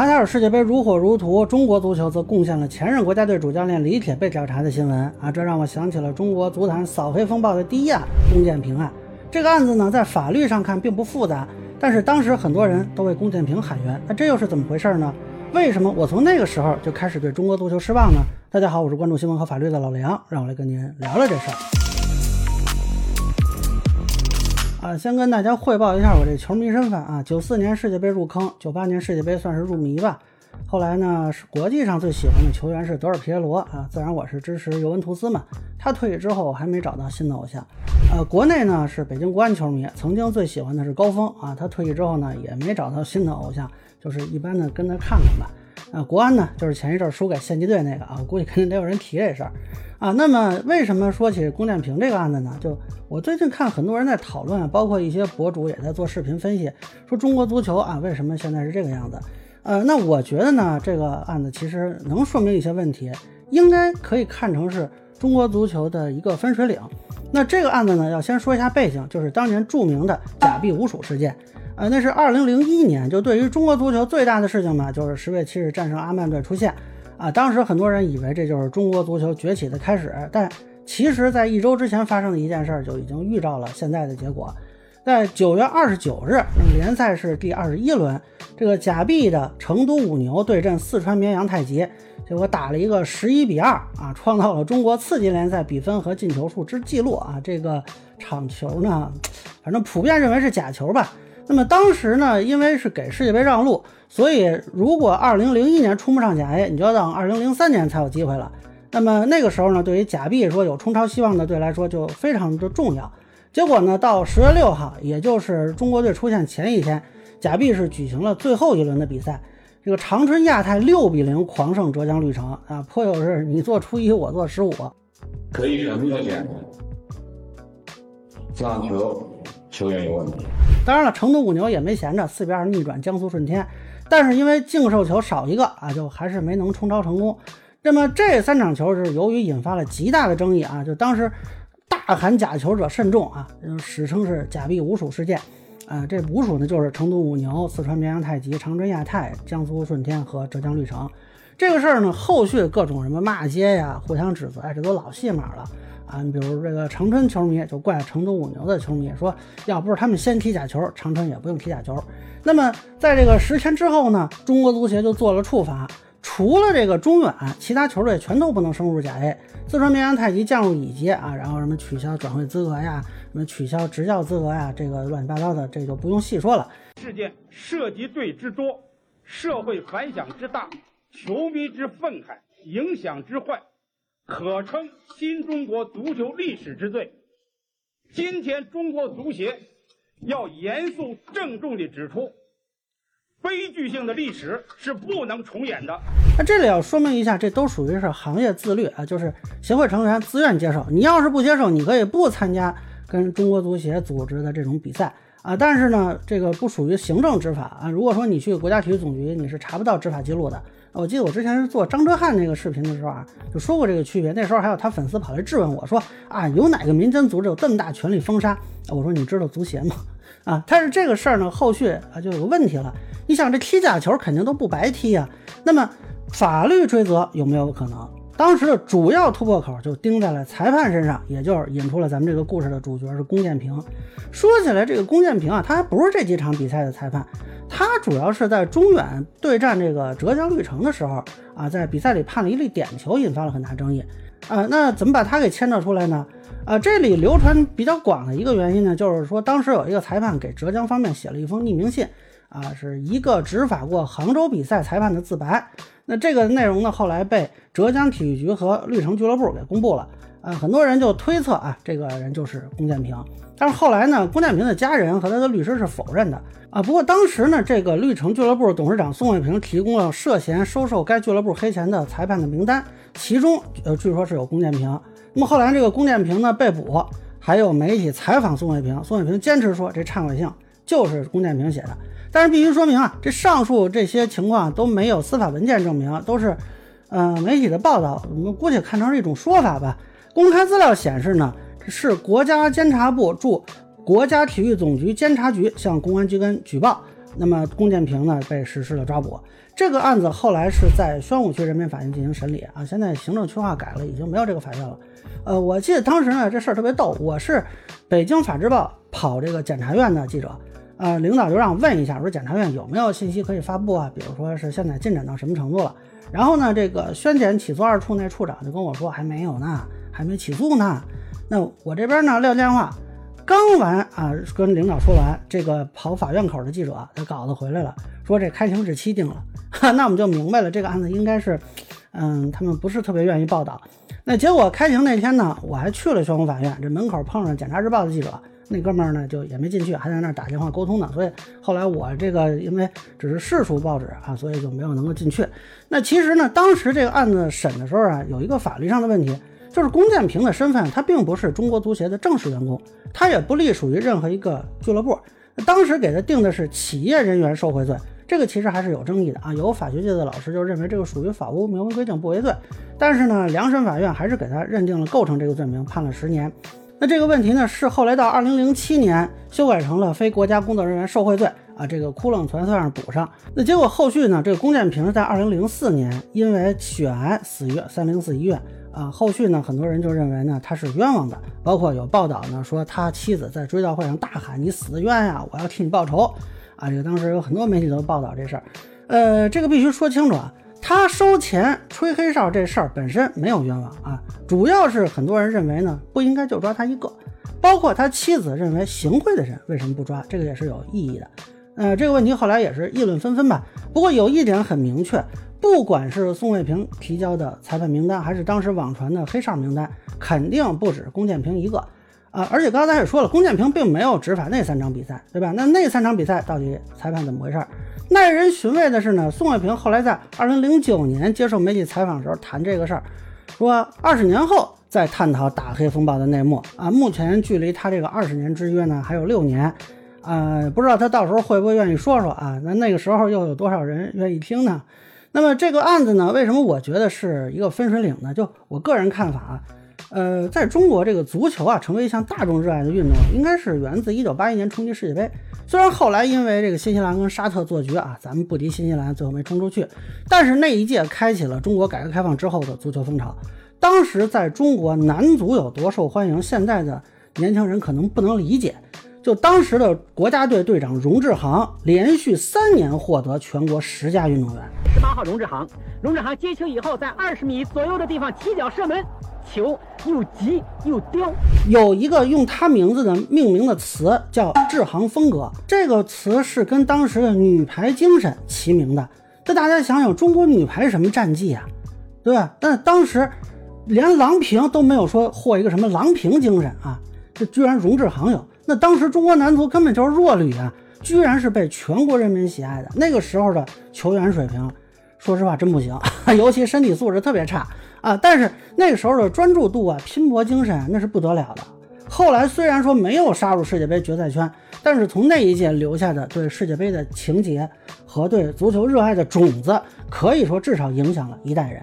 卡塔尔世界杯如火如荼，中国足球则贡献了前任国家队主教练李铁被调查的新闻啊，这让我想起了中国足坛扫黑风暴的第一案——龚建平案。这个案子呢，在法律上看并不复杂，但是当时很多人都为龚建平喊冤，那这又是怎么回事呢？为什么我从那个时候就开始对中国足球失望呢？大家好，我是关注新闻和法律的老梁，让我来跟您聊聊这事儿。先跟大家汇报一下我这球迷身份啊。九四年世界杯入坑，九八年世界杯算是入迷吧。后来呢，是国际上最喜欢的球员是德尔皮耶罗啊，自然我是支持尤文图斯嘛。他退役之后，还没找到新的偶像。呃，国内呢是北京国安球迷，曾经最喜欢的是高峰啊，他退役之后呢，也没找到新的偶像，就是一般的跟他看看吧。啊，国安呢就是前一阵输给县级队那个啊，我估计肯定得有人提这事儿。啊，那么为什么说起龚建平这个案子呢？就我最近看很多人在讨论，包括一些博主也在做视频分析，说中国足球啊为什么现在是这个样子？呃，那我觉得呢，这个案子其实能说明一些问题，应该可以看成是中国足球的一个分水岭。那这个案子呢，要先说一下背景，就是当年著名的假币五鼠事件。呃，那是二零零一年，就对于中国足球最大的事情嘛，就是十月七日战胜阿曼队出现。啊，当时很多人以为这就是中国足球崛起的开始，但其实，在一周之前发生的一件事就已经预兆了现在的结果。在九月二十九日，联赛是第二十一轮，这个假币的成都五牛对阵四川绵阳太极，结果打了一个十一比二啊，创造了中国次级联赛比分和进球数之记录啊。这个场球呢，反正普遍认为是假球吧。那么当时呢，因为是给世界杯让路，所以如果二零零一年冲不上甲 A，你就要等二零零三年才有机会了。那么那个时候呢，对于假币说有冲超希望的队来说就非常的重要。结果呢，到十月六号，也就是中国队出现前一天，假币是举行了最后一轮的比赛。这个长春亚泰六比零狂胜浙江绿城啊，颇有是你做初一，我做十五，可以很明显，上球球员有问题。当然了，成都五牛也没闲着，四比二逆转江苏舜天，但是因为净胜球少一个啊，就还是没能冲超成功。那么这三场球是由于引发了极大的争议啊，就当时大喊假球者慎重啊，史称是假币五鼠事件。啊，这五鼠呢就是成都五牛、四川绵阳太极、长春亚泰、江苏舜天和浙江绿城。这个事儿呢，后续各种什么骂街呀、互相指责，哎，这都老戏码了。啊，你比如这个长春球迷就怪成都五牛的球迷，说要不是他们先踢假球，长春也不用踢假球。那么在这个十天之后呢，中国足协就做了处罚，除了这个中远，其他球队全都不能升入甲 A。四川绵阳太极降入乙级啊，然后什么取消转会资格呀，什么取消执教资格呀，这个乱七八糟的，这就不用细说了。事件涉及罪之多，社会反响之大，球迷之愤慨，影响之坏。可称新中国足球历史之最。今天，中国足协要严肃郑重地指出，悲剧性的历史是不能重演的。那这里要说明一下，这都属于是行业自律啊，就是协会成员自愿接受。你要是不接受，你可以不参加跟中国足协组织的这种比赛啊。但是呢，这个不属于行政执法啊。如果说你去国家体育总局，你是查不到执法记录的。我记得我之前是做张哲瀚那个视频的时候啊，就说过这个区别。那时候还有他粉丝跑来质问我说：“啊，有哪个民间组织有这么大权力封杀？”我说：“你知道足协吗？”啊，但是这个事儿呢，后续啊就有个问题了。你想，这踢假球肯定都不白踢呀。那么法律追责有没有可能？当时的主要突破口就盯在了裁判身上，也就是引出了咱们这个故事的主角是龚建平。说起来，这个龚建平啊，他还不是这几场比赛的裁判，他主要是在中远对战这个浙江绿城的时候啊，在比赛里判了一粒点球，引发了很大争议啊。那怎么把他给牵扯出来呢？啊，这里流传比较广的一个原因呢，就是说当时有一个裁判给浙江方面写了一封匿名信。啊，是一个执法过杭州比赛裁判的自白。那这个内容呢，后来被浙江体育局和绿城俱乐部给公布了。啊，很多人就推测啊，这个人就是龚建平。但是后来呢，龚建平的家人和他的律师是否认的。啊，不过当时呢，这个绿城俱乐部董事长宋卫平提供了涉嫌收受该俱乐部黑钱的裁判的名单，其中呃，据说是有龚建平。那么后来这个龚建平呢被捕，还有媒体采访宋卫平，宋卫平坚持说这忏悔信就是龚建平写的。但是必须说明啊，这上述这些情况都没有司法文件证明，都是，呃，媒体的报道，我们姑且看成是一种说法吧。公开资料显示呢，是国家监察部驻国家体育总局监察局向公安机关举报，那么龚建平呢被实施了抓捕。这个案子后来是在宣武区人民法院进行审理啊，现在行政区划改了，已经没有这个法院了。呃，我记得当时呢这事儿特别逗，我是北京法制报跑这个检察院的记者。呃，领导就让我问一下，说检察院有没有信息可以发布啊？比如说是现在进展到什么程度了？然后呢，这个宣检起诉二处那处长就跟我说还没有呢，还没起诉呢。那我这边呢撂电话，刚完啊，跟领导说完，这个跑法院口的记者他稿子回来了，说这开庭日期定了。哈，那我们就明白了，这个案子应该是，嗯，他们不是特别愿意报道。那结果开庭那天呢，我还去了宣武法院，这门口碰上检察日报的记者。那哥们儿呢，就也没进去，还在那儿打电话沟通呢。所以后来我这个因为只是市属报纸啊，所以就没有能够进去。那其实呢，当时这个案子审的时候啊，有一个法律上的问题，就是龚建平的身份，他并不是中国足协的正式员工，他也不隶属于任何一个俱乐部。当时给他定的是企业人员受贿罪，这个其实还是有争议的啊。有法学界的老师就认为这个属于法无明文规定不为罪，但是呢，两审法院还是给他认定了构成这个罪名，判了十年。那这个问题呢，是后来到二零零七年修改成了非国家工作人员受贿罪啊，这个窟窿全算上补上。那结果后续呢，这个龚建平在二零零四年因为血癌死于三零四医院啊。后续呢，很多人就认为呢他是冤枉的，包括有报道呢说他妻子在追悼会上大喊：“你死的冤呀，我要替你报仇！”啊，这个当时有很多媒体都报道这事儿。呃，这个必须说清楚啊。他收钱吹黑哨这事儿本身没有冤枉啊，主要是很多人认为呢不应该就抓他一个，包括他妻子认为行贿的人为什么不抓，这个也是有意义的。呃，这个问题后来也是议论纷纷吧。不过有一点很明确，不管是宋卫平提交的裁判名单，还是当时网传的黑哨名单，肯定不止龚建平一个啊。而且刚才也说了，龚建平并没有执法那三场比赛，对吧？那那三场比赛到底裁判怎么回事？耐人寻味的是呢，宋卫平后来在二零零九年接受媒体采访的时候谈这个事儿，说二十年后再探讨打黑风暴的内幕啊。目前距离他这个二十年之约呢还有六年，啊，不知道他到时候会不会愿意说说啊？那那个时候又有多少人愿意听呢？那么这个案子呢，为什么我觉得是一个分水岭呢？就我个人看法。呃，在中国这个足球啊，成为一项大众热爱的运动，应该是源自一九八一年冲击世界杯。虽然后来因为这个新西兰跟沙特做局啊，咱们不敌新西兰，最后没冲出去，但是那一届开启了中国改革开放之后的足球风潮。当时在中国男足有多受欢迎，现在的年轻人可能不能理解。就当时的国家队队长荣志航，连续三年获得全国十佳运动员。十八号荣志航，荣志航接球以后，在二十米左右的地方起脚射门。球又急又刁，有一个用他名字的命名的词叫“志航风格”，这个词是跟当时的女排精神齐名的。这大家想想，中国女排什么战绩啊，对吧？但当时连郎平都没有说获一个什么郎平精神啊，这居然荣志航有。那当时中国男足根本就是弱旅啊，居然是被全国人民喜爱的。那个时候的球员水平，说实话真不行，尤其身体素质特别差。啊！但是那个时候的专注度啊、拼搏精神那是不得了的。后来虽然说没有杀入世界杯决赛圈，但是从那一届留下的对世界杯的情节和对足球热爱的种子，可以说至少影响了一代人。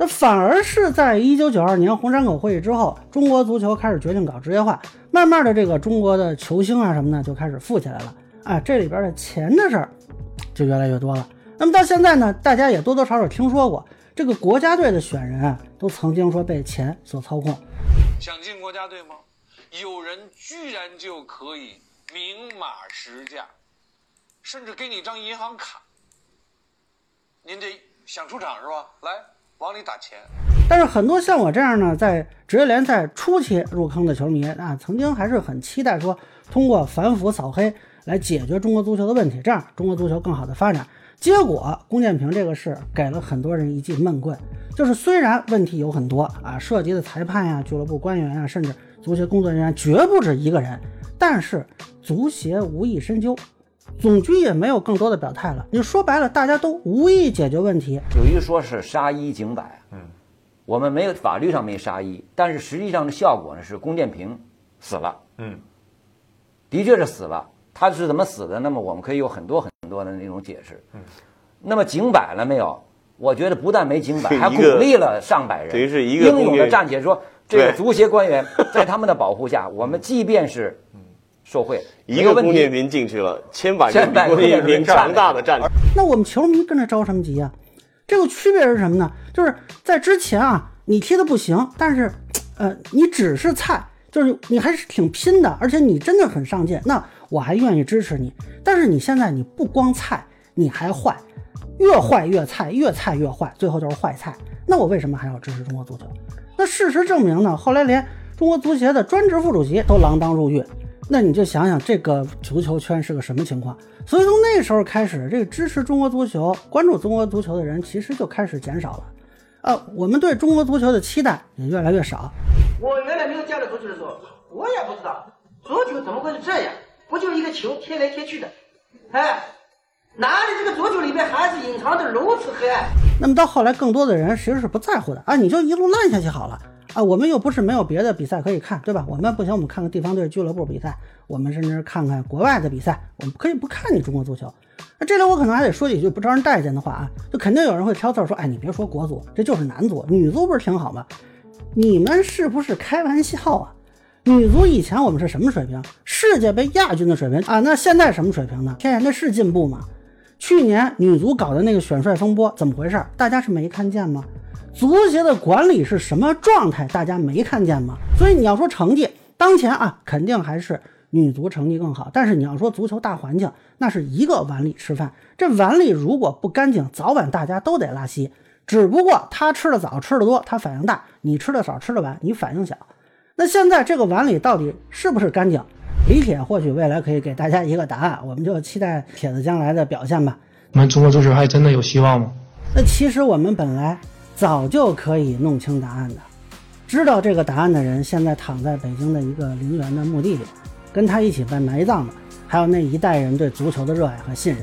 那反而是在一九九二年红山口会议之后，中国足球开始决定搞职业化，慢慢的这个中国的球星啊什么的就开始富起来了。啊，这里边的钱的事儿就越来越多了。那么到现在呢，大家也多多少少听说过。这个国家队的选人啊，都曾经说被钱所操控。想进国家队吗？有人居然就可以明码实价，甚至给你一张银行卡。您这想出场是吧？来，往里打钱。但是很多像我这样呢，在职业联赛初期入坑的球迷啊，曾经还是很期待说，通过反腐扫黑来解决中国足球的问题，这样中国足球更好的发展。结果，龚建平这个事给了很多人一记闷棍，就是虽然问题有很多啊，涉及的裁判呀、俱乐部官员呀，甚至足协工作人员绝不止一个人，但是足协无意深究，总局也没有更多的表态了。你说白了，大家都无意解决问题。有一说是杀一儆百，嗯，我们没有法律上没杀一，但是实际上的效果呢是龚建平死了，嗯，的确是死了。他是怎么死的？那么我们可以有很多很多的那种解释。嗯，那么警百了没有？我觉得不但没警百，还鼓励了上百人，英勇的站起来说：“这个足协官员 在他们的保护下，我们即便是受贿，一个龚建平进去了，千百千百个龚建平强大的战。那我们球迷跟着着什么急啊？这个区别是什么呢？就是在之前啊，你踢的不行，但是，呃，你只是菜，就是你还是挺拼的，而且你真的很上进，那我还愿意支持你。但是你现在你不光菜，你还坏，越坏越菜，越菜越坏，最后就是坏菜。那我为什么还要支持中国足球？那事实证明呢，后来连中国足协的专职副主席都锒铛入狱。那你就想想这个足球圈是个什么情况？所以从那时候开始，这个支持中国足球、关注中国足球的人其实就开始减少了。呃，我们对中国足球的期待也越来越少。我原来没有加入足球的时候，我也不知道足球怎么会是这样，球贴来贴去的？哎，哪里这个足球里面还是隐藏着如此黑暗？那么到后来，更多的人其实是不在乎的啊，你就一路烂下去好了。啊，我们又不是没有别的比赛可以看，对吧？我们不行，我们看看地方队俱乐部比赛，我们甚至看看国外的比赛，我们可以不看你中国足球。那这里我可能还得说几句不招人待见的话啊，就肯定有人会挑刺儿说，哎，你别说国足，这就是男足，女足不是挺好吗？你们是不是开玩笑啊？女足以前我们是什么水平？世界杯亚军的水平啊，那现在什么水平呢？天呀，那是进步吗？去年女足搞的那个选帅风波怎么回事？大家是没看见吗？足协的管理是什么状态？大家没看见吗？所以你要说成绩，当前啊，肯定还是女足成绩更好。但是你要说足球大环境，那是一个碗里吃饭，这碗里如果不干净，早晚大家都得拉稀。只不过他吃的早，吃的多，他反应大；你吃的少，吃的晚，你反应小。那现在这个碗里到底是不是干净？李铁或许未来可以给大家一个答案，我们就期待铁子将来的表现吧。我们中国足球还真的有希望吗？那其实我们本来。早就可以弄清答案的，知道这个答案的人，现在躺在北京的一个陵园的墓地里，跟他一起被埋葬的，还有那一代人对足球的热爱和信任。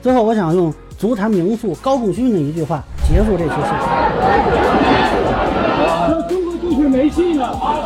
最后，我想用足坛名宿高仲勋的一句话结束这期视频：那中国足球没戏了。